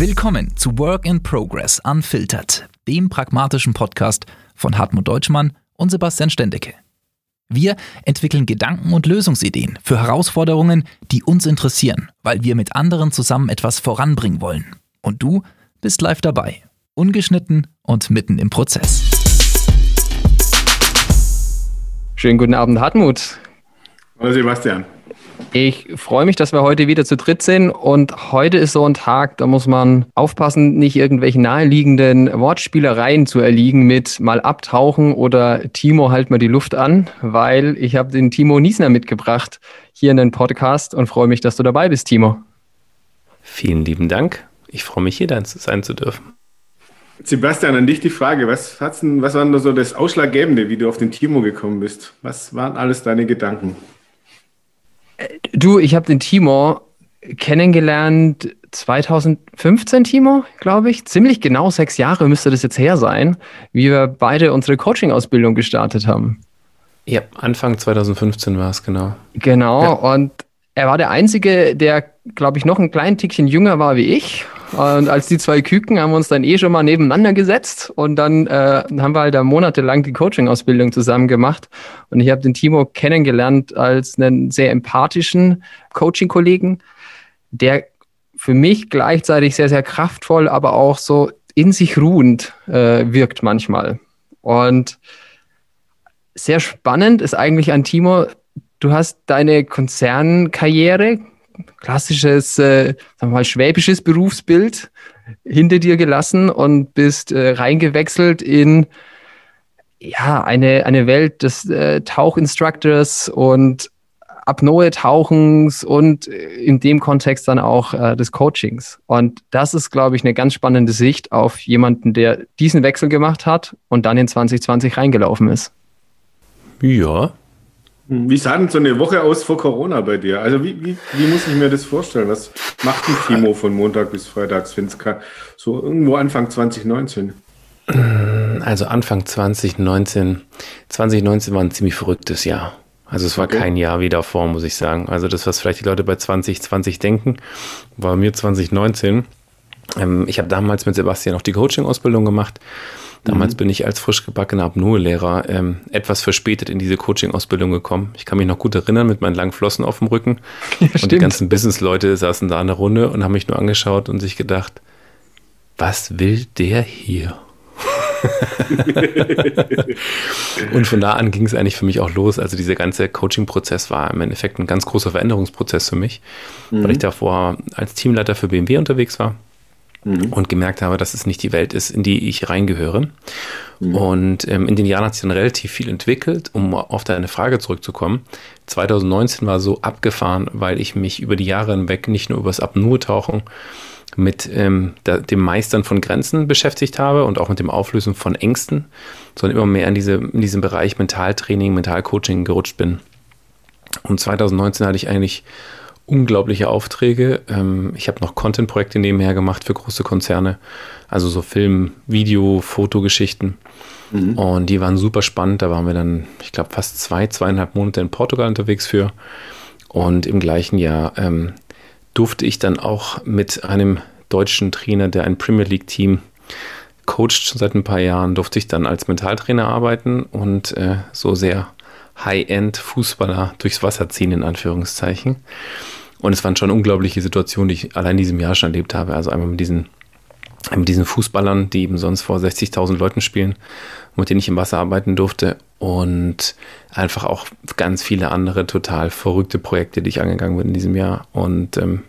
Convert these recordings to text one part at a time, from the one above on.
Willkommen zu Work in Progress Unfiltered, dem pragmatischen Podcast von Hartmut Deutschmann und Sebastian Stendecke. Wir entwickeln Gedanken und Lösungsideen für Herausforderungen, die uns interessieren, weil wir mit anderen zusammen etwas voranbringen wollen. Und du bist live dabei, ungeschnitten und mitten im Prozess. Schönen guten Abend, Hartmut. Hallo Sebastian. Ich freue mich, dass wir heute wieder zu dritt sind und heute ist so ein Tag, da muss man aufpassen, nicht irgendwelchen naheliegenden Wortspielereien zu erliegen mit mal abtauchen oder Timo halt mal die Luft an, weil ich habe den Timo Niesner mitgebracht hier in den Podcast und freue mich, dass du dabei bist, Timo. Vielen lieben Dank. Ich freue mich, hier sein zu dürfen. Sebastian, an dich die Frage. Was, was war denn so das Ausschlaggebende, wie du auf den Timo gekommen bist? Was waren alles deine Gedanken? Du, ich habe den Timo kennengelernt 2015, Timo, glaube ich. Ziemlich genau sechs Jahre müsste das jetzt her sein, wie wir beide unsere Coaching-Ausbildung gestartet haben. Ja, Anfang 2015 war es, genau. Genau, ja. und er war der Einzige, der, glaube ich, noch ein klein Tickchen jünger war wie ich und als die zwei Küken haben wir uns dann eh schon mal nebeneinander gesetzt und dann äh, haben wir halt da monatelang die Coaching-Ausbildung zusammen gemacht. Und ich habe den Timo kennengelernt als einen sehr empathischen Coaching-Kollegen, der für mich gleichzeitig sehr, sehr kraftvoll, aber auch so in sich ruhend äh, wirkt manchmal. Und sehr spannend ist eigentlich an Timo, du hast deine Konzernkarriere klassisches, äh, sagen wir mal, schwäbisches Berufsbild hinter dir gelassen und bist äh, reingewechselt in ja, eine, eine Welt des äh, Tauchinstructors und Apnoe-Tauchens und äh, in dem Kontext dann auch äh, des Coachings. Und das ist, glaube ich, eine ganz spannende Sicht auf jemanden, der diesen Wechsel gemacht hat und dann in 2020 reingelaufen ist. Ja, wie sah denn so eine Woche aus vor Corona bei dir? Also wie, wie, wie muss ich mir das vorstellen? Was macht ein Timo von Montag bis Freitags, Finska? So irgendwo Anfang 2019. Also Anfang 2019. 2019 war ein ziemlich verrücktes Jahr. Also es war okay. kein Jahr wie davor, muss ich sagen. Also das, was vielleicht die Leute bei 2020 denken, war mir 2019. Ähm, ich habe damals mit Sebastian auch die Coaching-Ausbildung gemacht. Damals mhm. bin ich als frisch gebackener Apnoe-Lehrer ähm, etwas verspätet in diese Coaching-Ausbildung gekommen. Ich kann mich noch gut erinnern mit meinen langen Flossen auf dem Rücken. Ja, und stimmt. die ganzen Business-Leute saßen da in der Runde und haben mich nur angeschaut und sich gedacht, was will der hier? und von da an ging es eigentlich für mich auch los. Also dieser ganze Coaching-Prozess war im Endeffekt ein ganz großer Veränderungsprozess für mich, mhm. weil ich davor als Teamleiter für BMW unterwegs war mhm. und gemerkt habe, dass es nicht die Welt ist, in die ich reingehöre. Mhm. Und ähm, in den Jahren hat sich dann relativ viel entwickelt, um auf deine Frage zurückzukommen. 2019 war so abgefahren, weil ich mich über die Jahre hinweg nicht nur über das Apnoe-Tauchen mit ähm, da, dem Meistern von Grenzen beschäftigt habe und auch mit dem Auflösen von Ängsten, sondern immer mehr in, diese, in diesem Bereich Mentaltraining, Mentalcoaching gerutscht bin. Und 2019 hatte ich eigentlich unglaubliche Aufträge. Ähm, ich habe noch Content-Projekte nebenher gemacht für große Konzerne, also so Film, Video, Fotogeschichten. Mhm. Und die waren super spannend. Da waren wir dann, ich glaube, fast zwei, zweieinhalb Monate in Portugal unterwegs für. Und im gleichen Jahr ähm, durfte ich dann auch mit einem deutschen Trainer, der ein Premier League-Team coacht schon seit ein paar Jahren, durfte ich dann als Mentaltrainer arbeiten und äh, so sehr High-End-Fußballer durchs Wasser ziehen, in Anführungszeichen. Und es waren schon unglaubliche Situationen, die ich allein in diesem Jahr schon erlebt habe. Also einmal mit diesen, mit diesen Fußballern, die eben sonst vor 60.000 Leuten spielen, mit denen ich im Wasser arbeiten durfte. Und einfach auch ganz viele andere total verrückte Projekte, die ich angegangen bin in diesem Jahr. Und ähm,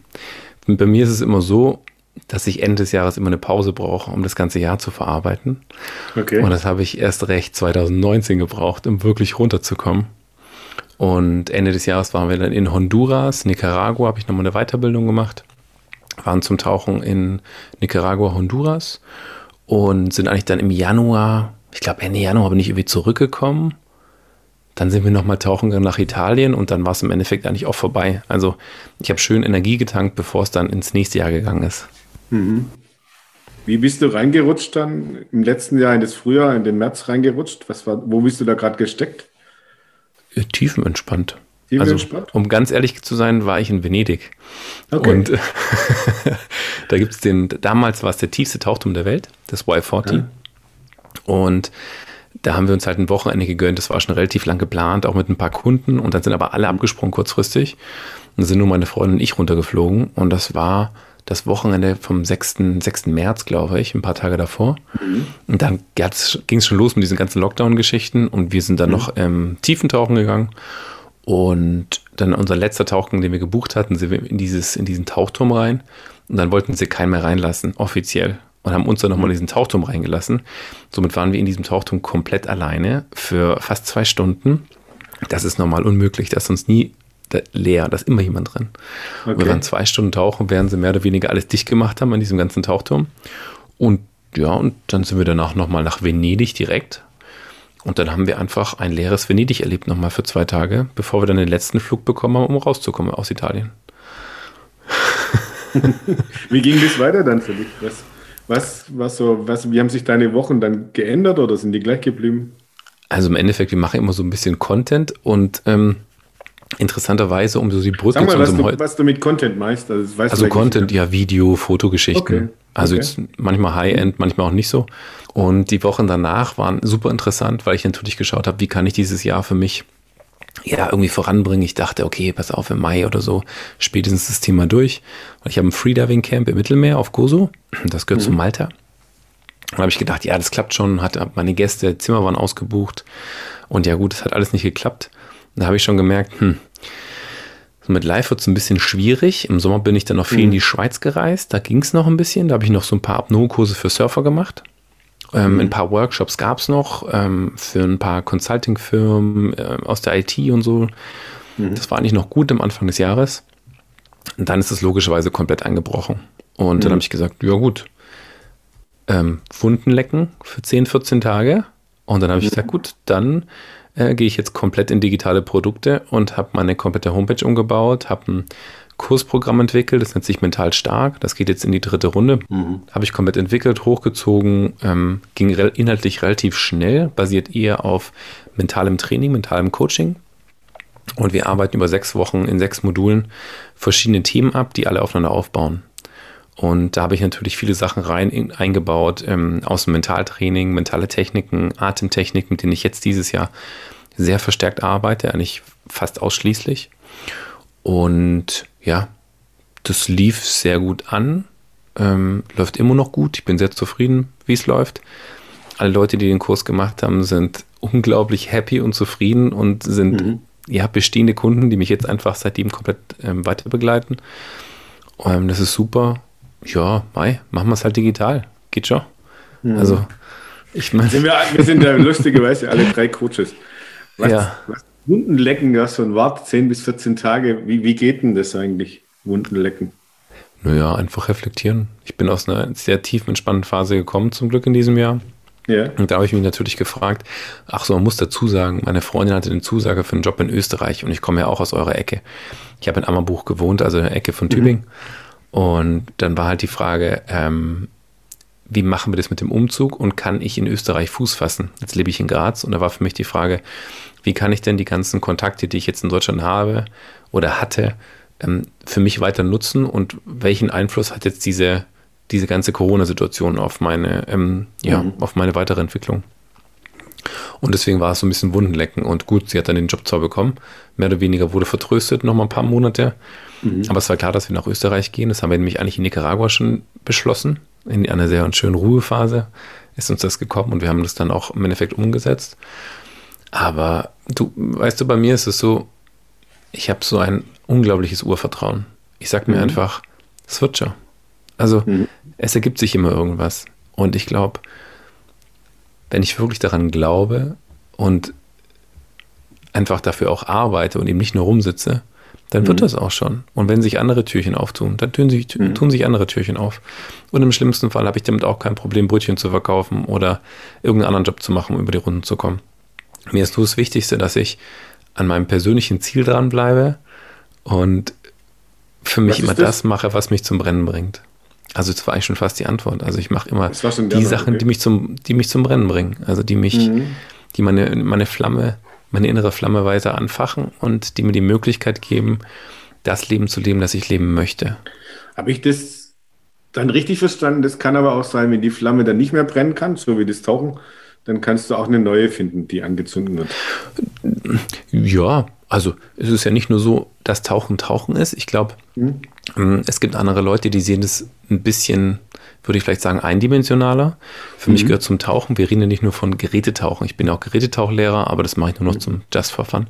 bei mir ist es immer so, dass ich Ende des Jahres immer eine Pause brauche, um das ganze Jahr zu verarbeiten. Okay. Und das habe ich erst recht 2019 gebraucht, um wirklich runterzukommen. Und Ende des Jahres waren wir dann in Honduras, Nicaragua, habe ich nochmal eine Weiterbildung gemacht. Waren zum Tauchen in Nicaragua, Honduras und sind eigentlich dann im Januar, ich glaube Ende Januar bin ich irgendwie zurückgekommen. Dann sind wir nochmal tauchen nach Italien und dann war es im Endeffekt eigentlich auch vorbei. Also ich habe schön Energie getankt, bevor es dann ins nächste Jahr gegangen ist. Mhm. Wie bist du reingerutscht dann im letzten Jahr in das Frühjahr, in den März reingerutscht? Was war, wo bist du da gerade gesteckt? Tiefenentspannt. Tiefenentspannt? Also, um ganz ehrlich zu sein, war ich in Venedig. Okay. Und da gibt es den, damals war es der tiefste Tauchturm der Welt, das Y40. Ja. Und da haben wir uns halt ein Wochenende gegönnt. Das war schon relativ lang geplant, auch mit ein paar Kunden. Und dann sind aber alle abgesprungen kurzfristig. Und sind nur meine Freundin und ich runtergeflogen. Und das war das Wochenende vom 6. 6. März, glaube ich, ein paar Tage davor. Mhm. Und dann ging es schon los mit diesen ganzen Lockdown-Geschichten. Und wir sind dann mhm. noch ähm, Tiefentauchen gegangen. Und dann unser letzter Tauchgang, den wir gebucht hatten, sind wir in, dieses, in diesen Tauchturm rein. Und dann wollten sie keinen mehr reinlassen, offiziell und haben uns dann nochmal in diesen Tauchturm reingelassen. Somit waren wir in diesem Tauchturm komplett alleine für fast zwei Stunden. Das ist normal unmöglich, da ist sonst nie leer, da ist immer jemand drin. Okay. Wir waren zwei Stunden tauchen, während sie mehr oder weniger alles dicht gemacht haben an diesem ganzen Tauchturm. Und ja, und dann sind wir danach nochmal nach Venedig direkt. Und dann haben wir einfach ein leeres Venedig erlebt, nochmal für zwei Tage, bevor wir dann den letzten Flug bekommen haben, um rauszukommen aus Italien. Wie ging das weiter dann für dich? Was, was, was so, was, wie haben sich deine Wochen dann geändert oder sind die gleich geblieben? Also im Endeffekt, wir machen immer so ein bisschen Content und ähm, interessanterweise, um so die Brücke Sag mal, zu was, du, was du mit Content meinst. Also, also Content, ja, Video, Fotogeschichten. Okay. Also okay. jetzt manchmal High-End, manchmal auch nicht so. Und die Wochen danach waren super interessant, weil ich natürlich geschaut habe, wie kann ich dieses Jahr für mich ja, irgendwie voranbringen. Ich dachte, okay, pass auf, im Mai oder so spätestens das Thema durch. Und ich habe ein Freediving-Camp im Mittelmeer auf Gozo. Das gehört mhm. zu Malta. Und habe ich gedacht, ja, das klappt schon. Hat meine Gäste, Zimmer waren ausgebucht. Und ja, gut, es hat alles nicht geklappt. Da habe ich schon gemerkt, hm, so mit Live wird es ein bisschen schwierig. Im Sommer bin ich dann noch viel mhm. in die Schweiz gereist. Da ging es noch ein bisschen. Da habe ich noch so ein paar Apnoe-Kurse für Surfer gemacht. Ähm, mhm. Ein paar Workshops gab es noch ähm, für ein paar Consulting-Firmen äh, aus der IT und so. Mhm. Das war eigentlich noch gut am Anfang des Jahres. Und dann ist es logischerweise komplett eingebrochen. Und mhm. dann habe ich gesagt, ja gut, ähm, Wunden lecken für 10, 14 Tage. Und dann habe ich mhm. gesagt, gut, dann äh, gehe ich jetzt komplett in digitale Produkte und habe meine komplette Homepage umgebaut, habe ein Kursprogramm entwickelt, das nennt sich Mental Stark. Das geht jetzt in die dritte Runde. Mhm. Habe ich komplett entwickelt, hochgezogen, ähm, ging re inhaltlich relativ schnell, basiert eher auf mentalem Training, mentalem Coaching. Und wir arbeiten über sechs Wochen in sechs Modulen verschiedene Themen ab, die alle aufeinander aufbauen. Und da habe ich natürlich viele Sachen rein in, eingebaut ähm, aus dem Mentaltraining, mentale Techniken, Atemtechniken, mit denen ich jetzt dieses Jahr sehr verstärkt arbeite, eigentlich fast ausschließlich. Und ja, das lief sehr gut an, ähm, läuft immer noch gut. Ich bin sehr zufrieden, wie es läuft. Alle Leute, die den Kurs gemacht haben, sind unglaublich happy und zufrieden und sind mhm. ja bestehende Kunden, die mich jetzt einfach seitdem komplett ähm, weiter begleiten. Ähm, das ist super. Ja, Mai, machen wir es halt digital. Geht schon. Mhm. Also, ich meine. Wir, wir, sind ja lustigerweise alle drei Coaches. Was, ja. was Wundenlecken, ja, so ein Wart 10 bis 14 Tage. Wie, wie geht denn das eigentlich, Wundenlecken? Naja, einfach reflektieren. Ich bin aus einer sehr tiefen, entspannten Phase gekommen, zum Glück in diesem Jahr. Ja. Und da habe ich mich natürlich gefragt, ach so, man muss dazu sagen, meine Freundin hatte eine Zusage für einen Job in Österreich und ich komme ja auch aus eurer Ecke. Ich habe in Ammerbuch gewohnt, also in der Ecke von mhm. Tübingen. Mhm. Und dann war halt die Frage, ähm, wie machen wir das mit dem Umzug und kann ich in Österreich Fuß fassen? Jetzt lebe ich in Graz und da war für mich die Frage, wie kann ich denn die ganzen Kontakte, die ich jetzt in Deutschland habe oder hatte, ähm, für mich weiter nutzen und welchen Einfluss hat jetzt diese, diese ganze Corona-Situation auf meine, ähm, ja, mhm. auf meine weitere Entwicklung? Und deswegen war es so ein bisschen Wundenlecken. Und gut, sie hat dann den Job zwar bekommen, mehr oder weniger wurde vertröstet, noch mal ein paar Monate. Mhm. Aber es war klar, dass wir nach Österreich gehen. Das haben wir nämlich eigentlich in Nicaragua schon beschlossen. In einer sehr schönen Ruhephase ist uns das gekommen und wir haben das dann auch im Endeffekt umgesetzt. Aber du, weißt du, bei mir ist es so, ich habe so ein unglaubliches Urvertrauen. Ich sage mir mhm. einfach, es wird schon. Also mhm. es ergibt sich immer irgendwas. Und ich glaube, wenn ich wirklich daran glaube und einfach dafür auch arbeite und eben nicht nur rumsitze, dann wird mhm. das auch schon. Und wenn sich andere Türchen auftun, dann tun sich, mhm. tun sich andere Türchen auf. Und im schlimmsten Fall habe ich damit auch kein Problem, Brötchen zu verkaufen oder irgendeinen anderen Job zu machen, um über die Runden zu kommen. Mir ist nur das Wichtigste, dass ich an meinem persönlichen Ziel dranbleibe und für mich immer das? das? mache, was mich zum Brennen bringt. Also das war eigentlich schon fast die Antwort. Also ich mache immer die Sachen, okay. die mich zum, die mich zum Brennen bringen. Also die mich, mhm. die meine, meine Flamme, meine innere Flamme weiter anfachen und die mir die Möglichkeit geben, das Leben zu leben, das ich leben möchte. Habe ich das dann richtig verstanden, das kann aber auch sein, wenn die Flamme dann nicht mehr brennen kann, so wie das Tauchen, dann kannst du auch eine neue finden, die angezündet wird. Ja, also es ist ja nicht nur so, dass Tauchen Tauchen ist. Ich glaube, mhm. Es gibt andere Leute, die sehen das ein bisschen, würde ich vielleicht sagen, eindimensionaler. Für mhm. mich gehört zum Tauchen, wir reden ja nicht nur von Gerätetauchen. Ich bin ja auch Gerätetauchlehrer, aber das mache ich nur noch mhm. zum Just for Fun.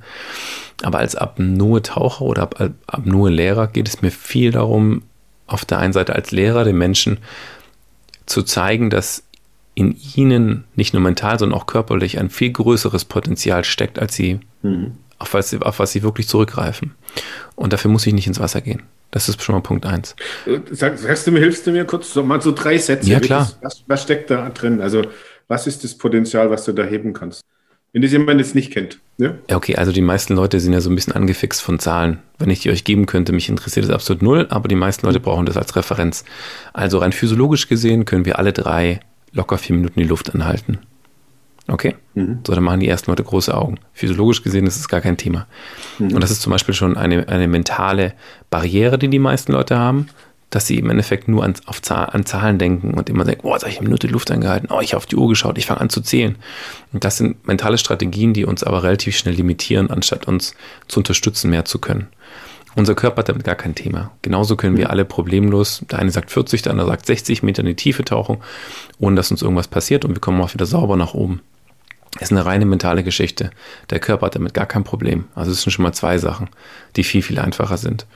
Aber als Apnoe-Taucher oder Apnoe-Lehrer geht es mir viel darum, auf der einen Seite als Lehrer den Menschen zu zeigen, dass in ihnen nicht nur mental, sondern auch körperlich ein viel größeres Potenzial steckt, als sie, mhm. auf, was sie auf was sie wirklich zurückgreifen. Und dafür muss ich nicht ins Wasser gehen. Das ist schon mal Punkt eins. Sag, sagst du mir, hilfst du mir kurz so, mal so drei Sätze? Ja, klar. Was, was steckt da drin? Also, was ist das Potenzial, was du da heben kannst? Wenn das jemand jetzt nicht kennt. Ja? ja, okay, also die meisten Leute sind ja so ein bisschen angefixt von Zahlen. Wenn ich die euch geben könnte, mich interessiert das absolut null, aber die meisten Leute brauchen das als Referenz. Also rein physiologisch gesehen können wir alle drei locker vier Minuten die Luft anhalten. Okay? Mhm. So, dann machen die ersten Leute große Augen. Physiologisch gesehen ist es gar kein Thema. Mhm. Und das ist zum Beispiel schon eine, eine mentale Barriere, die die meisten Leute haben dass sie im Endeffekt nur an, auf Zahl, an Zahlen denken und immer denken, oh, jetzt habe ich eine Minute Luft angehalten, oh, ich habe auf die Uhr geschaut, ich fange an zu zählen. Und das sind mentale Strategien, die uns aber relativ schnell limitieren, anstatt uns zu unterstützen, mehr zu können. Unser Körper hat damit gar kein Thema. Genauso können wir alle problemlos, der eine sagt 40, der andere sagt 60 Meter in die Tiefe tauchen, ohne dass uns irgendwas passiert und wir kommen auch wieder sauber nach oben. Ist eine reine mentale Geschichte. Der Körper hat damit gar kein Problem. Also es sind schon mal zwei Sachen, die viel, viel einfacher sind.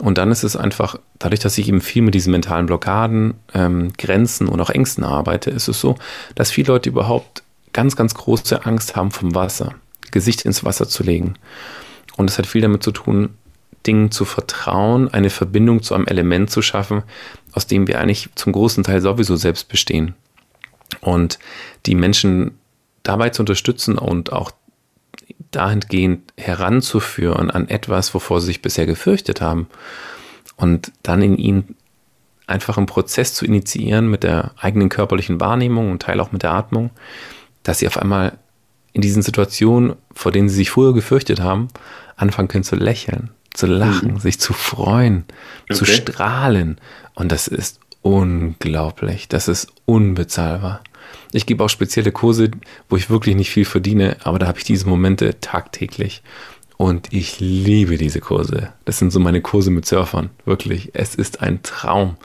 Und dann ist es einfach, dadurch, dass ich eben viel mit diesen mentalen Blockaden, ähm, Grenzen und auch Ängsten arbeite, ist es so, dass viele Leute überhaupt ganz, ganz große Angst haben vom Wasser, Gesicht ins Wasser zu legen. Und es hat viel damit zu tun, Dingen zu vertrauen, eine Verbindung zu einem Element zu schaffen, aus dem wir eigentlich zum großen Teil sowieso selbst bestehen. Und die Menschen dabei zu unterstützen und auch dahingehend heranzuführen an etwas, wovor sie sich bisher gefürchtet haben. Und dann in ihnen einfach einen Prozess zu initiieren mit der eigenen körperlichen Wahrnehmung und Teil auch mit der Atmung, dass sie auf einmal in diesen Situationen, vor denen sie sich früher gefürchtet haben, anfangen können zu lächeln, zu lachen, mhm. sich zu freuen, okay. zu strahlen. Und das ist unglaublich, das ist unbezahlbar. Ich gebe auch spezielle Kurse, wo ich wirklich nicht viel verdiene, aber da habe ich diese Momente tagtäglich. Und ich liebe diese Kurse. Das sind so meine Kurse mit Surfern. Wirklich. Es ist ein Traum,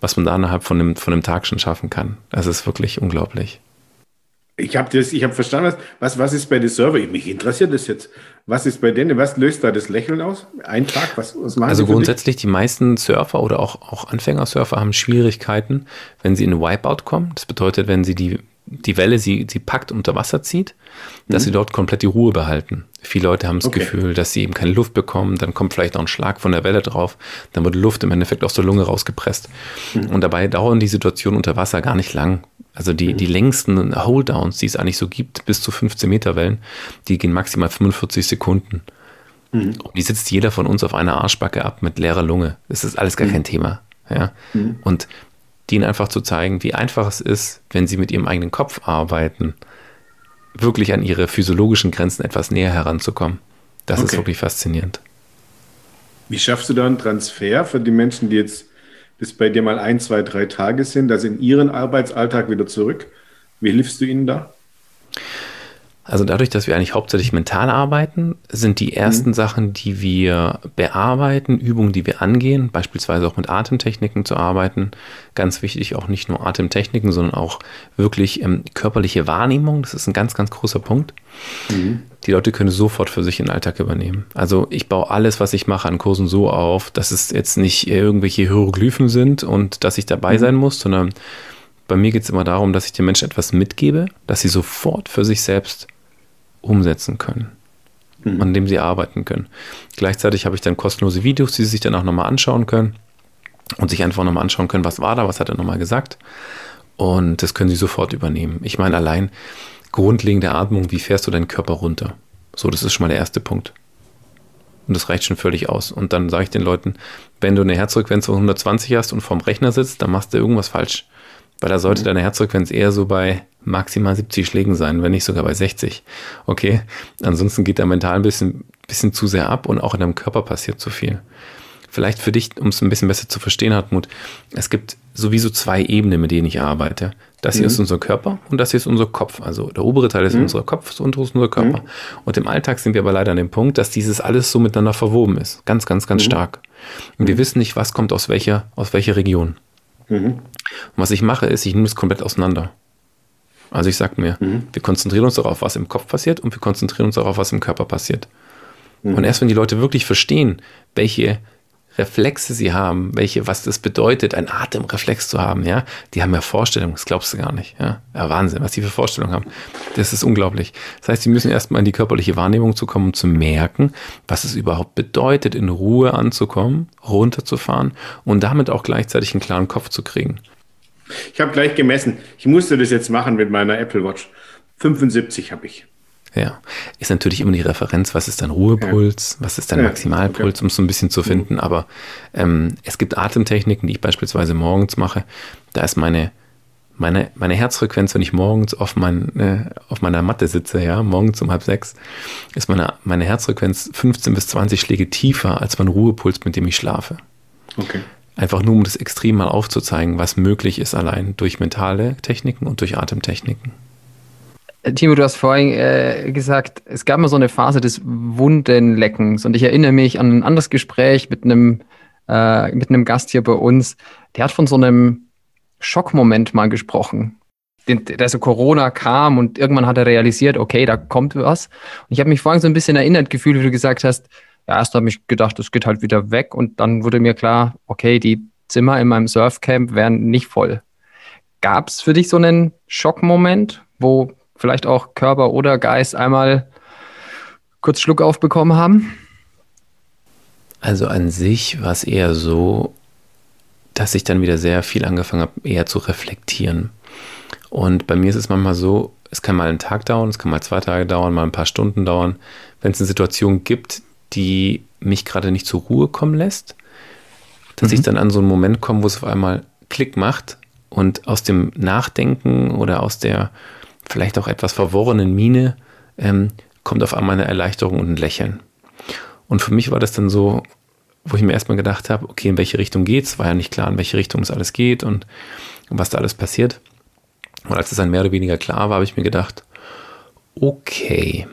was man da innerhalb von einem, von einem Tag schon schaffen kann. Es ist wirklich unglaublich. Ich habe das, verstanden, was, was ist bei den Server? Mich interessiert das jetzt. Was ist bei denen? Was löst da das Lächeln aus? Ein Tag? Was, was machen Also grundsätzlich, die meisten Surfer oder auch, auch Anfängersurfer haben Schwierigkeiten, wenn sie in Wipeout kommen. Das bedeutet, wenn sie die, die Welle sie, sie packt, unter Wasser zieht, dass mhm. sie dort komplett die Ruhe behalten. Viele Leute haben das okay. Gefühl, dass sie eben keine Luft bekommen, dann kommt vielleicht noch ein Schlag von der Welle drauf, dann wird Luft im Endeffekt aus der Lunge rausgepresst. Mhm. Und dabei dauern die Situationen unter Wasser gar nicht lang. Also die, die längsten Holddowns, die es eigentlich so gibt, bis zu 15 Meter Wellen, die gehen maximal 45 Sekunden. Mhm. Und die sitzt jeder von uns auf einer Arschbacke ab mit leerer Lunge. Das ist alles gar mhm. kein Thema. Ja? Mhm. Und denen einfach zu zeigen, wie einfach es ist, wenn sie mit ihrem eigenen Kopf arbeiten, wirklich an ihre physiologischen Grenzen etwas näher heranzukommen. Das okay. ist wirklich faszinierend. Wie schaffst du da einen Transfer für die Menschen, die jetzt bis bei dir mal ein, zwei, drei Tage sind, also in ihren Arbeitsalltag wieder zurück. Wie hilfst du ihnen da? Also dadurch, dass wir eigentlich hauptsächlich mental arbeiten, sind die ersten mhm. Sachen, die wir bearbeiten, Übungen, die wir angehen, beispielsweise auch mit Atemtechniken zu arbeiten. Ganz wichtig, auch nicht nur Atemtechniken, sondern auch wirklich ähm, körperliche Wahrnehmung. Das ist ein ganz, ganz großer Punkt. Mhm. Die Leute können sofort für sich den Alltag übernehmen. Also ich baue alles, was ich mache an Kursen so auf, dass es jetzt nicht irgendwelche Hieroglyphen sind und dass ich dabei mhm. sein muss, sondern bei mir geht es immer darum, dass ich den Menschen etwas mitgebe, dass sie sofort für sich selbst umsetzen können, mhm. an dem sie arbeiten können. Gleichzeitig habe ich dann kostenlose Videos, die sie sich dann auch nochmal anschauen können und sich einfach nochmal anschauen können, was war da, was hat er nochmal gesagt. Und das können sie sofort übernehmen. Ich meine, allein grundlegende Atmung, wie fährst du deinen Körper runter? So, das ist schon mal der erste Punkt. Und das reicht schon völlig aus. Und dann sage ich den Leuten, wenn du eine Herzfrequenz von 120 hast und vorm Rechner sitzt, dann machst du irgendwas falsch. Weil da sollte mhm. deine Herzfrequenz eher so bei maximal 70 Schlägen sein, wenn nicht sogar bei 60. Okay, ansonsten geht der mental ein bisschen, bisschen zu sehr ab und auch in deinem Körper passiert zu viel. vielleicht für dich, um es ein bisschen besser zu verstehen, Hartmut, es gibt sowieso zwei Ebenen, mit denen ich arbeite. Das hier mhm. ist unser Körper und das hier ist unser Kopf. Also der obere Teil ist mhm. unser Kopf, das untere ist unser Körper. Mhm. Und im Alltag sind wir aber leider an dem Punkt, dass dieses alles so miteinander verwoben ist. Ganz, ganz, ganz mhm. stark. Und wir mhm. wissen nicht, was kommt aus welcher, aus welcher Region. Mhm. Und was ich mache, ist, ich nehme es komplett auseinander. Also ich sage mir, wir konzentrieren uns darauf, was im Kopf passiert und wir konzentrieren uns darauf, was im Körper passiert. Und erst wenn die Leute wirklich verstehen, welche Reflexe sie haben, welche, was das bedeutet, ein Atemreflex zu haben, ja, die haben ja Vorstellungen, das glaubst du gar nicht, ja. ja Wahnsinn, was die für Vorstellungen haben. Das ist unglaublich. Das heißt, sie müssen erstmal in die körperliche Wahrnehmung zu kommen, um zu merken, was es überhaupt bedeutet, in Ruhe anzukommen, runterzufahren und damit auch gleichzeitig einen klaren Kopf zu kriegen. Ich habe gleich gemessen. Ich musste das jetzt machen mit meiner Apple Watch. 75 habe ich. Ja, ist natürlich immer die Referenz, was ist dein Ruhepuls, ja. was ist dein Maximalpuls, okay. um es so ein bisschen zu finden. Mhm. Aber ähm, es gibt Atemtechniken, die ich beispielsweise morgens mache. Da ist meine, meine, meine Herzfrequenz, wenn ich morgens auf, mein, äh, auf meiner Matte sitze, ja, morgens um halb sechs, ist meine, meine Herzfrequenz 15 bis 20 Schläge tiefer als mein Ruhepuls, mit dem ich schlafe. Okay. Einfach nur, um das extrem mal aufzuzeigen, was möglich ist allein durch mentale Techniken und durch Atemtechniken. Timo, du hast vorhin äh, gesagt, es gab mal so eine Phase des Wundenleckens und ich erinnere mich an ein anderes Gespräch mit einem, äh, mit einem Gast hier bei uns, der hat von so einem Schockmoment mal gesprochen. Den, der so Corona kam und irgendwann hat er realisiert, okay, da kommt was. Und ich habe mich vorhin so ein bisschen erinnert gefühlt, wie du gesagt hast, ja, erst habe ich gedacht, es geht halt wieder weg und dann wurde mir klar, okay, die Zimmer in meinem Surfcamp wären nicht voll. Gab es für dich so einen Schockmoment, wo vielleicht auch Körper oder Geist einmal kurz Schluck aufbekommen haben? Also an sich war es eher so, dass ich dann wieder sehr viel angefangen habe, eher zu reflektieren. Und bei mir ist es manchmal so, es kann mal einen Tag dauern, es kann mal zwei Tage dauern, mal ein paar Stunden dauern. Wenn es eine Situation gibt, die mich gerade nicht zur Ruhe kommen lässt, dass mhm. ich dann an so einen Moment komme, wo es auf einmal Klick macht und aus dem Nachdenken oder aus der vielleicht auch etwas verworrenen Miene ähm, kommt auf einmal eine Erleichterung und ein Lächeln. Und für mich war das dann so, wo ich mir erstmal gedacht habe, okay, in welche Richtung geht's? War ja nicht klar, in welche Richtung es alles geht und, was da alles passiert. Und als es dann mehr oder weniger klar war, habe ich mir gedacht, okay,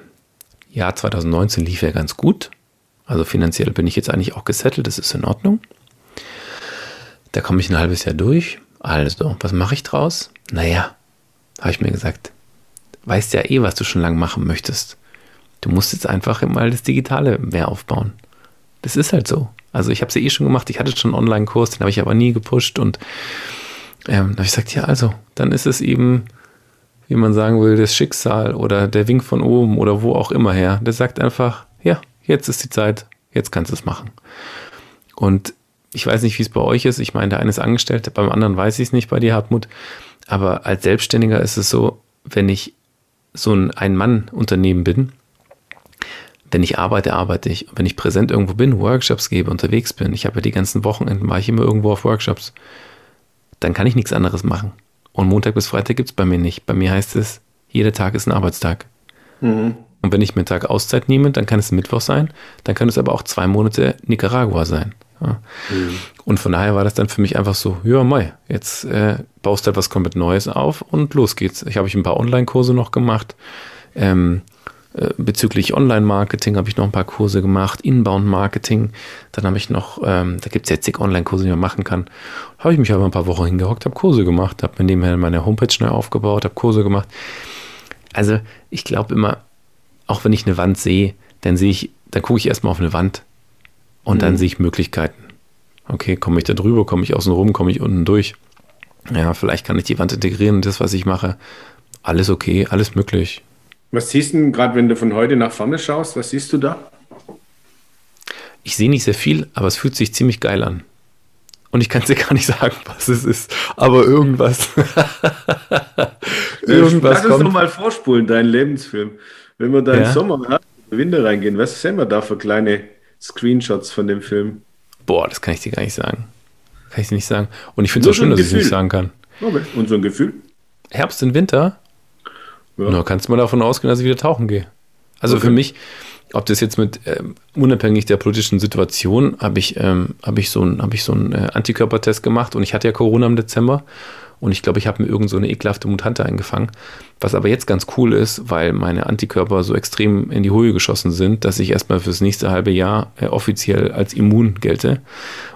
Jahr 2019 lief ja ganz gut. Also finanziell bin ich jetzt eigentlich auch gesettelt, das ist in Ordnung. Da komme ich ein halbes Jahr durch. Also, was mache ich draus? Naja, habe ich mir gesagt, weißt ja eh, was du schon lange machen möchtest. Du musst jetzt einfach mal das Digitale mehr aufbauen. Das ist halt so. Also ich habe es ja eh schon gemacht, ich hatte schon einen Online-Kurs, den habe ich aber nie gepusht und ähm, da habe ich gesagt, ja, also, dann ist es eben, wie man sagen will, das Schicksal oder der Wink von oben oder wo auch immer her. Der sagt einfach, ja, jetzt ist die Zeit, jetzt kannst du es machen. Und ich weiß nicht, wie es bei euch ist. Ich meine, der eine ist angestellt, beim anderen weiß ich es nicht bei dir, Hartmut. Aber als Selbstständiger ist es so, wenn ich so ein Ein-Mann-Unternehmen bin, wenn ich arbeite, arbeite ich. Wenn ich präsent irgendwo bin, Workshops gebe, unterwegs bin, ich habe ja die ganzen Wochenenden, war ich immer irgendwo auf Workshops, dann kann ich nichts anderes machen. Und Montag bis Freitag gibt es bei mir nicht. Bei mir heißt es, jeder Tag ist ein Arbeitstag. Mhm. Und wenn ich mir einen Tag Auszeit nehme, dann kann es Mittwoch sein, dann kann es aber auch zwei Monate Nicaragua sein. Ja. Mhm. Und von daher war das dann für mich einfach so, ja, Mai, jetzt äh, baust du etwas komplett Neues auf und los geht's. Ich habe ich ein paar Online-Kurse noch gemacht. Ähm, äh, bezüglich Online-Marketing habe ich noch ein paar Kurse gemacht, Inbound-Marketing. Dann habe ich noch, ähm, da gibt es jetzt zig Online-Kurse, die man machen kann. Habe ich mich aber ein paar Wochen hingehockt, habe Kurse gemacht, habe mir nebenher meine Homepage neu aufgebaut, habe Kurse gemacht. Also ich glaube immer, auch wenn ich eine Wand sehe, dann sehe ich, dann gucke ich erstmal auf eine Wand und mhm. dann sehe ich Möglichkeiten. Okay, komme ich da drüber, komme ich außen rum, komme ich unten durch. Ja, vielleicht kann ich die Wand integrieren in das, was ich mache. Alles okay, alles möglich. Was siehst du gerade, wenn du von heute nach vorne schaust? Was siehst du da? Ich sehe nicht sehr viel, aber es fühlt sich ziemlich geil an. Und ich kann dir gar nicht sagen, was es ist, aber irgendwas. irgendwas Lass uns doch mal vorspulen, deinen Lebensfilm. Wenn wir da ja? im Sommer in den Winter reingehen, was sehen wir da für kleine Screenshots von dem Film? Boah, das kann ich dir gar nicht sagen. Kann ich dir nicht sagen. Und ich finde es auch schön, dass ich es nicht sagen kann. Okay. Und so ein Gefühl? Herbst und Winter? Ja. Na, kannst du mal davon ausgehen, dass ich wieder tauchen gehe. Also okay. für mich, ob das jetzt mit, äh, unabhängig der politischen Situation, habe ich, ähm, hab ich so einen hab so äh, Antikörpertest gemacht und ich hatte ja Corona im Dezember und ich glaube, ich habe mir irgend so eine ekelhafte Mutante eingefangen. Was aber jetzt ganz cool ist, weil meine Antikörper so extrem in die Höhe geschossen sind, dass ich erstmal fürs nächste halbe Jahr äh, offiziell als immun gelte.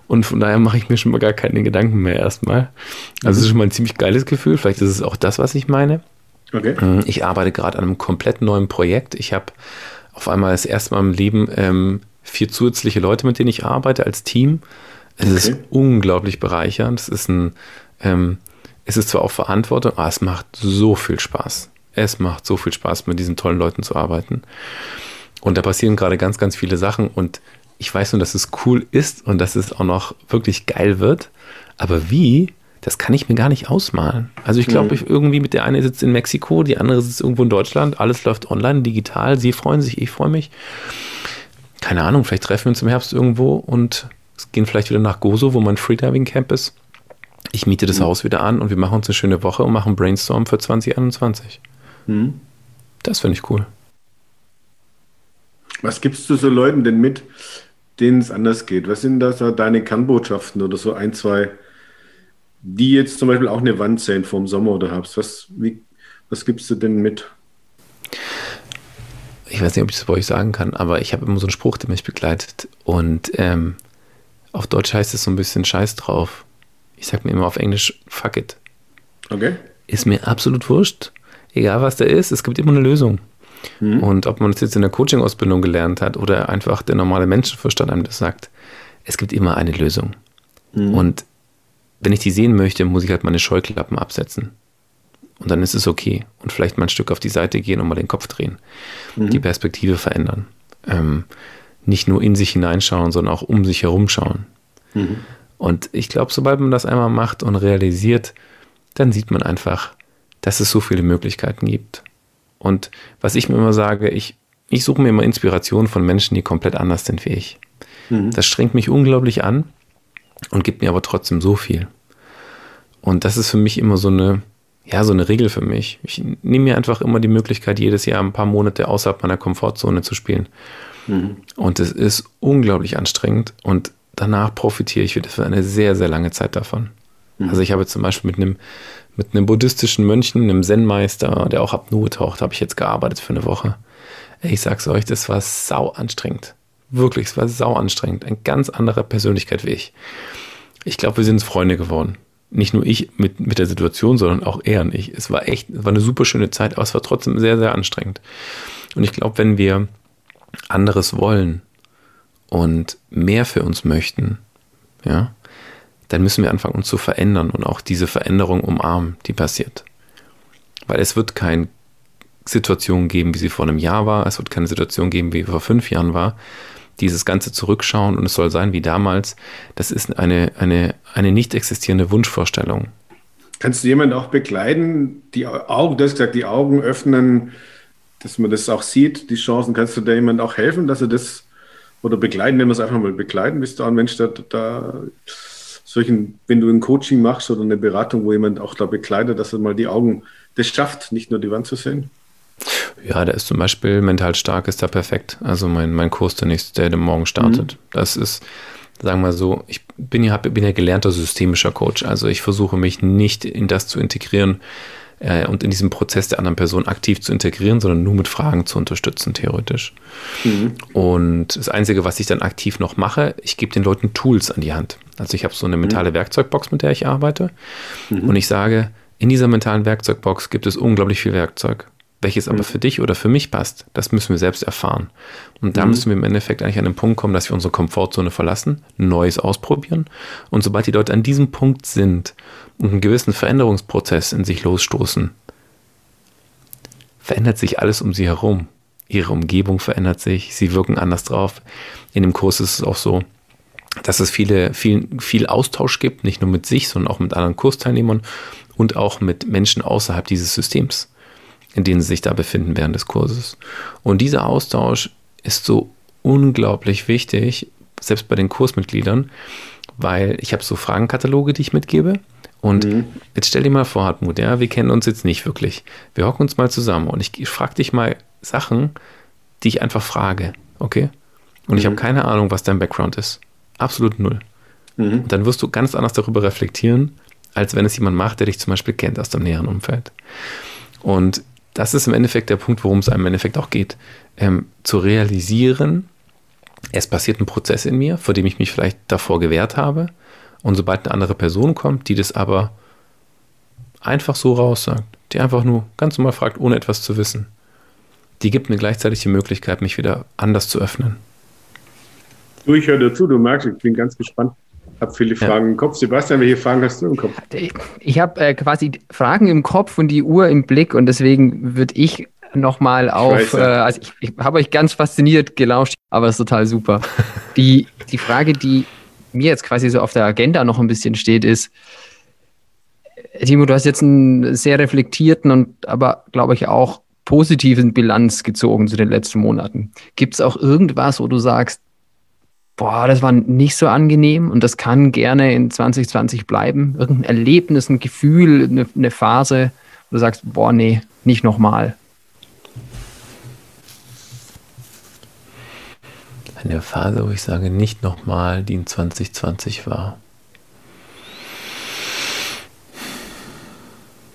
Und von daher mache ich mir schon mal gar keine Gedanken mehr erstmal. Also es ist schon mal ein ziemlich geiles Gefühl. Vielleicht ist es auch das, was ich meine. Okay. Mm, ich arbeite gerade an einem komplett neuen Projekt. Ich habe auf einmal das erste Mal im Leben ähm, vier zusätzliche Leute, mit denen ich arbeite als Team. Es okay. ist unglaublich bereichernd. Es ist ein ähm, es ist zwar auch Verantwortung, aber es macht so viel Spaß. Es macht so viel Spaß, mit diesen tollen Leuten zu arbeiten. Und da passieren gerade ganz, ganz viele Sachen. Und ich weiß nur, dass es cool ist und dass es auch noch wirklich geil wird. Aber wie, das kann ich mir gar nicht ausmalen. Also ich glaube, mhm. irgendwie mit der eine sitzt in Mexiko, die andere sitzt irgendwo in Deutschland, alles läuft online, digital. Sie freuen sich, ich freue mich. Keine Ahnung, vielleicht treffen wir uns im Herbst irgendwo und gehen vielleicht wieder nach Gozo, wo mein Freediving Camp ist. Ich miete das mhm. Haus wieder an und wir machen uns eine schöne Woche und machen Brainstorm für 2021. Mhm. Das finde ich cool. Was gibst du so Leuten denn mit, denen es anders geht? Was sind da so deine Kernbotschaften oder so ein, zwei, die jetzt zum Beispiel auch eine Wand sehen vom Sommer oder habst? Was, wie, was gibst du denn mit? Ich weiß nicht, ob ich das bei euch sagen kann, aber ich habe immer so einen Spruch, der mich begleitet. Und ähm, auf Deutsch heißt es so ein bisschen Scheiß drauf ich sag mir immer auf Englisch, fuck it. Okay. Ist mir absolut wurscht. Egal was da ist, es gibt immer eine Lösung. Mhm. Und ob man es jetzt in der Coaching-Ausbildung gelernt hat oder einfach der normale Menschenverstand einem das sagt, es gibt immer eine Lösung. Mhm. Und wenn ich die sehen möchte, muss ich halt meine Scheuklappen absetzen. Und dann ist es okay. Und vielleicht mal ein Stück auf die Seite gehen und mal den Kopf drehen. Mhm. Die Perspektive verändern. Ähm, nicht nur in sich hineinschauen, sondern auch um sich herum schauen. Mhm. Und ich glaube, sobald man das einmal macht und realisiert, dann sieht man einfach, dass es so viele Möglichkeiten gibt. Und was ich mir immer sage, ich, ich suche mir immer Inspiration von Menschen, die komplett anders sind wie ich. Mhm. Das strengt mich unglaublich an und gibt mir aber trotzdem so viel. Und das ist für mich immer so eine, ja, so eine Regel für mich. Ich nehme mir einfach immer die Möglichkeit, jedes Jahr ein paar Monate außerhalb meiner Komfortzone zu spielen. Mhm. Und es ist unglaublich anstrengend und danach profitiere ich wieder für eine sehr, sehr lange Zeit davon. Mhm. Also ich habe zum Beispiel mit einem, mit einem buddhistischen Mönchen, einem Zen-Meister, der auch Apnoe taucht, habe ich jetzt gearbeitet für eine Woche. Ich sag's euch, das war sau anstrengend. Wirklich, es war sau anstrengend. Ein ganz anderer Persönlichkeit wie ich. Ich glaube, wir sind Freunde geworden. Nicht nur ich mit, mit der Situation, sondern auch er und ich. Es war echt, es war eine super schöne Zeit, aber es war trotzdem sehr, sehr anstrengend. Und ich glaube, wenn wir anderes wollen, und mehr für uns möchten, ja, dann müssen wir anfangen, uns zu verändern und auch diese Veränderung umarmen, die passiert. Weil es wird keine Situation geben, wie sie vor einem Jahr war, es wird keine Situation geben, wie vor fünf Jahren war. Dieses ganze Zurückschauen und es soll sein wie damals, das ist eine, eine, eine nicht existierende Wunschvorstellung. Kannst du jemanden auch begleiten, die Augen, du hast gesagt, die Augen öffnen, dass man das auch sieht, die Chancen, kannst du da jemand auch helfen, dass er das oder begleiten, nennen wir es einfach mal begleiten, bist du ein Mensch, der da solchen, wenn du ein Coaching machst oder eine Beratung, wo jemand auch da begleitet, dass er mal die Augen das schafft, nicht nur die Wand zu sehen? Ja, der ist zum Beispiel mental stark, ist da perfekt. Also mein, mein Kurs, der nächste, der morgen startet. Mhm. Das ist, sagen wir so, ich bin ja, bin ja gelernter systemischer Coach. Also ich versuche mich nicht in das zu integrieren, äh, und in diesem Prozess der anderen Person aktiv zu integrieren, sondern nur mit Fragen zu unterstützen, theoretisch. Mhm. Und das Einzige, was ich dann aktiv noch mache, ich gebe den Leuten Tools an die Hand. Also ich habe so eine mhm. mentale mhm. Werkzeugbox, mit der ich arbeite. Mhm. Und ich sage, in dieser mentalen Werkzeugbox gibt es unglaublich viel Werkzeug. Welches aber mhm. für dich oder für mich passt, das müssen wir selbst erfahren. Und da mhm. müssen wir im Endeffekt eigentlich an den Punkt kommen, dass wir unsere Komfortzone verlassen, Neues ausprobieren. Und sobald die Leute an diesem Punkt sind und einen gewissen Veränderungsprozess in sich losstoßen, verändert sich alles um sie herum. Ihre Umgebung verändert sich, sie wirken anders drauf. In dem Kurs ist es auch so, dass es viele, viel, viel Austausch gibt, nicht nur mit sich, sondern auch mit anderen Kursteilnehmern und auch mit Menschen außerhalb dieses Systems in denen sie sich da befinden während des Kurses. Und dieser Austausch ist so unglaublich wichtig, selbst bei den Kursmitgliedern, weil ich habe so Fragenkataloge, die ich mitgebe. Und mhm. jetzt stell dir mal vor, Hartmut, ja, wir kennen uns jetzt nicht wirklich. Wir hocken uns mal zusammen und ich, ich frage dich mal Sachen, dich einfach frage, okay? Und ich habe Mhm. keine Ahnung, was dein Background ist. Absolut null. Mhm. Und dann wirst du ganz anders darüber reflektieren, als wenn es jemand macht, der dich zum Beispiel kennt aus dem näheren Umfeld. Und das ist im Endeffekt der Punkt, worum es einem im Endeffekt auch geht. Ähm, zu realisieren, es passiert ein Prozess in mir, vor dem ich mich vielleicht davor gewehrt habe. Und sobald eine andere Person kommt, die das aber einfach so raussagt, die einfach nur ganz normal fragt, ohne etwas zu wissen, die gibt mir gleichzeitig die Möglichkeit, mich wieder anders zu öffnen. Du, ich höre dir zu, du merkst, ich bin ganz gespannt. Hab viele Ja. Fragen im Kopf. Sebastian, welche Fragen hast du im Kopf? Ich, habe äh, quasi Fragen im Kopf und die Uhr im Blick und deswegen würde ich nochmal auf, äh, also ich, ich habe euch ganz fasziniert gelauscht, aber es ist total super. Die, die Frage, die mir jetzt quasi so auf der Agenda noch ein bisschen steht, ist, äh, Timo, du hast jetzt einen sehr reflektierten und aber, glaube ich, auch positiven Bilanz gezogen zu den letzten Monaten. Gibt es auch irgendwas, wo du sagst, boah, das war nicht so angenehm und das kann gerne in 2020 bleiben? Irgendein Erlebnis, ein Gefühl, eine, eine Phase, wo du sagst, boah, nee, nicht nochmal. Eine Phase, wo ich sage, nicht nochmal, die in 2020 war.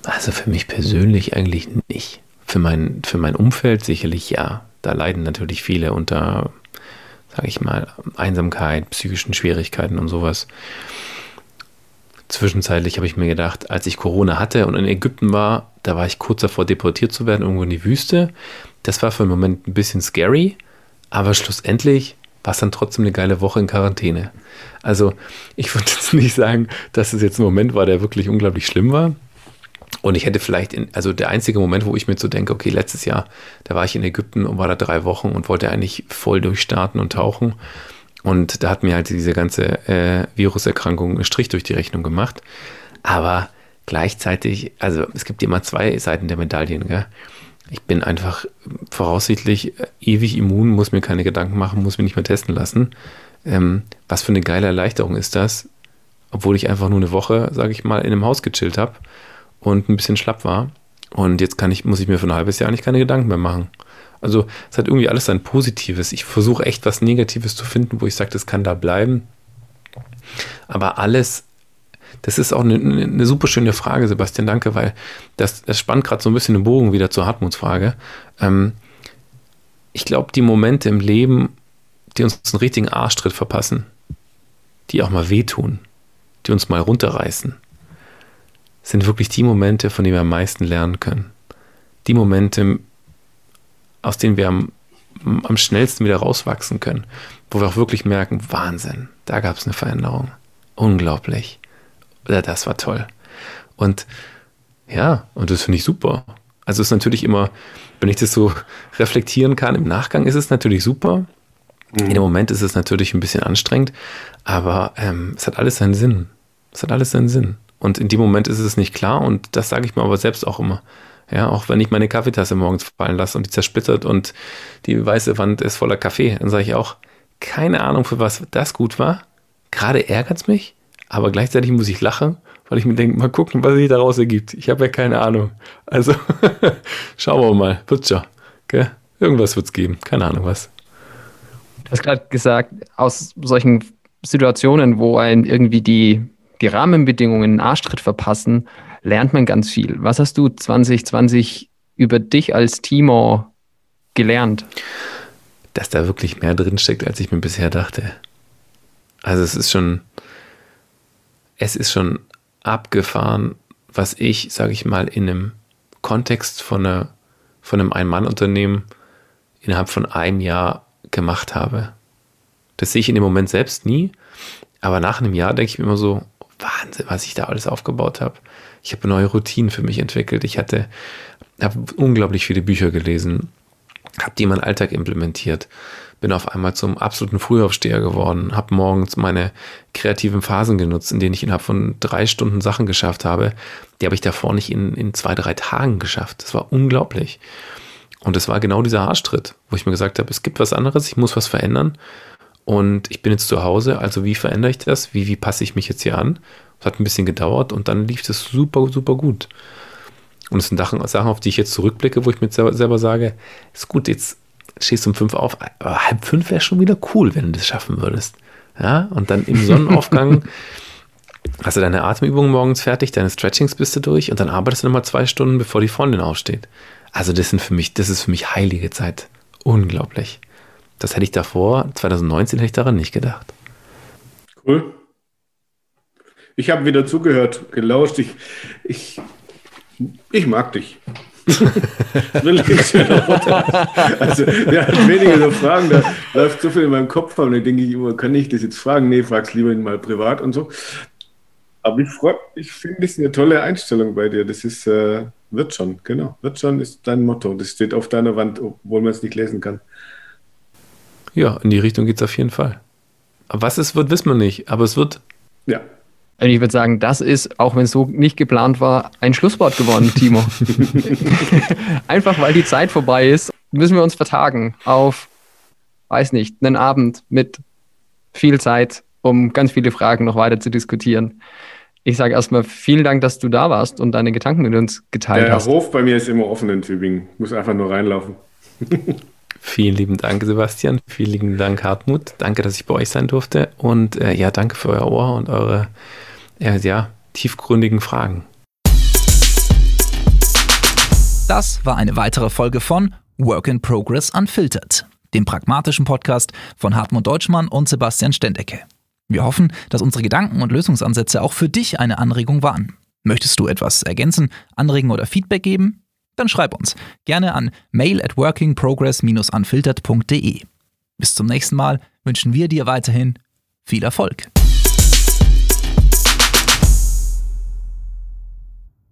Also für mich persönlich eigentlich nicht. Für mein, für mein Umfeld sicherlich ja. Da leiden natürlich viele unter, sage ich mal, Einsamkeit, psychischen Schwierigkeiten und sowas. Zwischenzeitlich habe ich mir gedacht, als ich Corona hatte und in Ägypten war, da war ich kurz davor, deportiert zu werden, irgendwo in die Wüste. Das war für einen Moment ein bisschen scary, aber schlussendlich war es dann trotzdem eine geile Woche in Quarantäne. Also ich würde jetzt nicht sagen, dass es jetzt ein Moment war, der wirklich unglaublich schlimm war. Und ich hätte vielleicht, in, also der einzige Moment, wo ich mir so denke, okay, letztes Jahr, da war ich in Ägypten und war da drei Wochen und wollte eigentlich voll durchstarten und tauchen. Und da hat mir halt diese ganze äh, Viruserkrankung einen Strich durch die Rechnung gemacht. Aber gleichzeitig, also es gibt immer zwei Seiten der Medaillen. Gell? Ich bin einfach voraussichtlich äh, ewig immun, muss mir keine Gedanken machen, muss mich nicht mehr testen lassen. Ähm, was für eine geile Erleichterung ist das, obwohl ich einfach nur eine Woche, sage ich mal, in einem Haus gechillt habe und ein bisschen schlapp war. Und jetzt kann ich, muss ich mir für ein halbes Jahr nicht keine Gedanken mehr machen. Also es hat irgendwie alles sein Positives. Ich versuche echt was Negatives zu finden, wo ich sage, das kann da bleiben. Aber alles, das ist auch eine, eine super schöne Frage, Sebastian, danke, weil das, das spannt gerade so ein bisschen den Bogen wieder zur Hartmuts Frage. Ähm, ich glaube, die Momente im Leben, die uns einen richtigen Arschtritt verpassen, die auch mal wehtun, die uns mal runterreißen, sind wirklich die Momente, von denen wir am meisten lernen können. Die Momente, aus denen wir am, am schnellsten wieder rauswachsen können, wo wir auch wirklich merken, Wahnsinn, da gab es eine Veränderung. Unglaublich. Oder das war toll. Und ja, und das finde ich super. Also es ist natürlich immer, wenn ich das so reflektieren kann, im Nachgang ist es natürlich super. In dem Moment ist es natürlich ein bisschen anstrengend, aber ähm, es hat alles seinen Sinn. Es hat alles seinen Sinn. Und in dem Moment ist es nicht klar und das sage ich mir aber selbst auch immer. Ja, auch wenn ich meine Kaffeetasse morgens fallen lasse und die zersplittert und die weiße Wand ist voller Kaffee, dann sage ich auch, keine Ahnung, für was das gut war. Gerade ärgert es mich, aber gleichzeitig muss ich lachen, weil ich mir denke, mal gucken, was sich daraus ergibt. Ich habe ja keine Ahnung. Also schauen wir mal. Wird schon. Okay? Irgendwas wird es geben. Keine Ahnung was. Du hast gerade gesagt, aus solchen Situationen, wo ein irgendwie die, die Rahmenbedingungen einen Arschtritt verpassen, lernt man ganz viel. Was hast du 2020 über dich als Timo gelernt? Dass da wirklich mehr drinsteckt, als ich mir bisher dachte. Also es ist schon, es ist schon abgefahren, was ich, sage ich mal, in einem Kontext von, einer, von einem Ein-Mann-Unternehmen innerhalb von einem Jahr gemacht habe. Das sehe ich in dem Moment selbst nie, aber nach einem Jahr denke ich mir immer so, Wahnsinn, was ich da alles aufgebaut habe. Ich habe neue Routinen für mich entwickelt. Ich hatte, habe unglaublich viele Bücher gelesen, habe die in meinen Alltag implementiert, bin auf einmal zum absoluten Frühaufsteher geworden, habe morgens meine kreativen Phasen genutzt, in denen ich innerhalb von drei Stunden Sachen geschafft habe. Die habe ich davor nicht in, in zwei, drei Tagen geschafft. Das war unglaublich. Und es war genau dieser Arschtritt, wo ich mir gesagt habe, es gibt was anderes, ich muss was verändern. Und ich bin jetzt zu Hause, also wie verändere ich das? Wie, wie passe ich mich jetzt hier an? Es hat ein bisschen gedauert und dann lief das super, super gut. Und es sind Sachen, auf die ich jetzt zurückblicke, wo ich mir selber, selber sage, ist gut, jetzt stehst um fünf auf, aber halb fünf wäre schon wieder cool, wenn du das schaffen würdest. Ja, und dann im Sonnenaufgang hast du deine Atemübungen morgens fertig, deine Stretchings bist du durch und dann arbeitest du nochmal zwei Stunden, bevor die Freundin aufsteht. Also das sind für mich, das ist für mich heilige Zeit. Unglaublich. Das hätte ich davor, 2019 hätte ich daran nicht gedacht. Cool. Ich habe wieder zugehört, gelauscht. Ich, ich, ich mag dich. also, ja, weniger so Fragen, da läuft so viel in meinem Kopf und dann denke ich immer, kann ich das jetzt fragen? Nee, frag's lieber mal privat und so. Aber ich freue ich finde das eine tolle Einstellung bei dir. Das ist, äh, wird schon, genau. Wird schon ist dein Motto. Das steht auf deiner Wand, obwohl man es nicht lesen kann. Ja, in die Richtung geht es auf jeden Fall. Aber was es wird, wissen wir nicht. Aber es wird. Ja. Und ich würde sagen, das ist, auch wenn es so nicht geplant war, ein Schlusswort geworden, Timo. Einfach weil die Zeit vorbei ist, müssen wir uns vertagen auf, weiß nicht, einen Abend mit viel Zeit, um ganz viele Fragen noch weiter zu diskutieren. Ich sage erstmal vielen Dank, dass du da warst und deine Gedanken mit uns geteilt Der hast. Der Hof bei mir ist immer offen in Tübingen. Muss einfach nur reinlaufen. Vielen lieben Dank, Sebastian. Vielen lieben Dank, Hartmut. Danke, dass ich bei euch sein durfte. Und äh, ja, danke für euer Ohr und eure äh, ja, tiefgründigen Fragen. Das war eine weitere Folge von Work in Progress Unfiltered, dem pragmatischen Podcast von Hartmut Deutschmann und Sebastian Stendecke. Wir hoffen, dass unsere Gedanken und Lösungsansätze auch für dich eine Anregung waren. Möchtest du etwas ergänzen, anregen oder Feedback geben? Dann schreib uns gerne an mail at workingprogress-unfiltered.de. Bis zum nächsten Mal wünschen wir dir weiterhin viel Erfolg.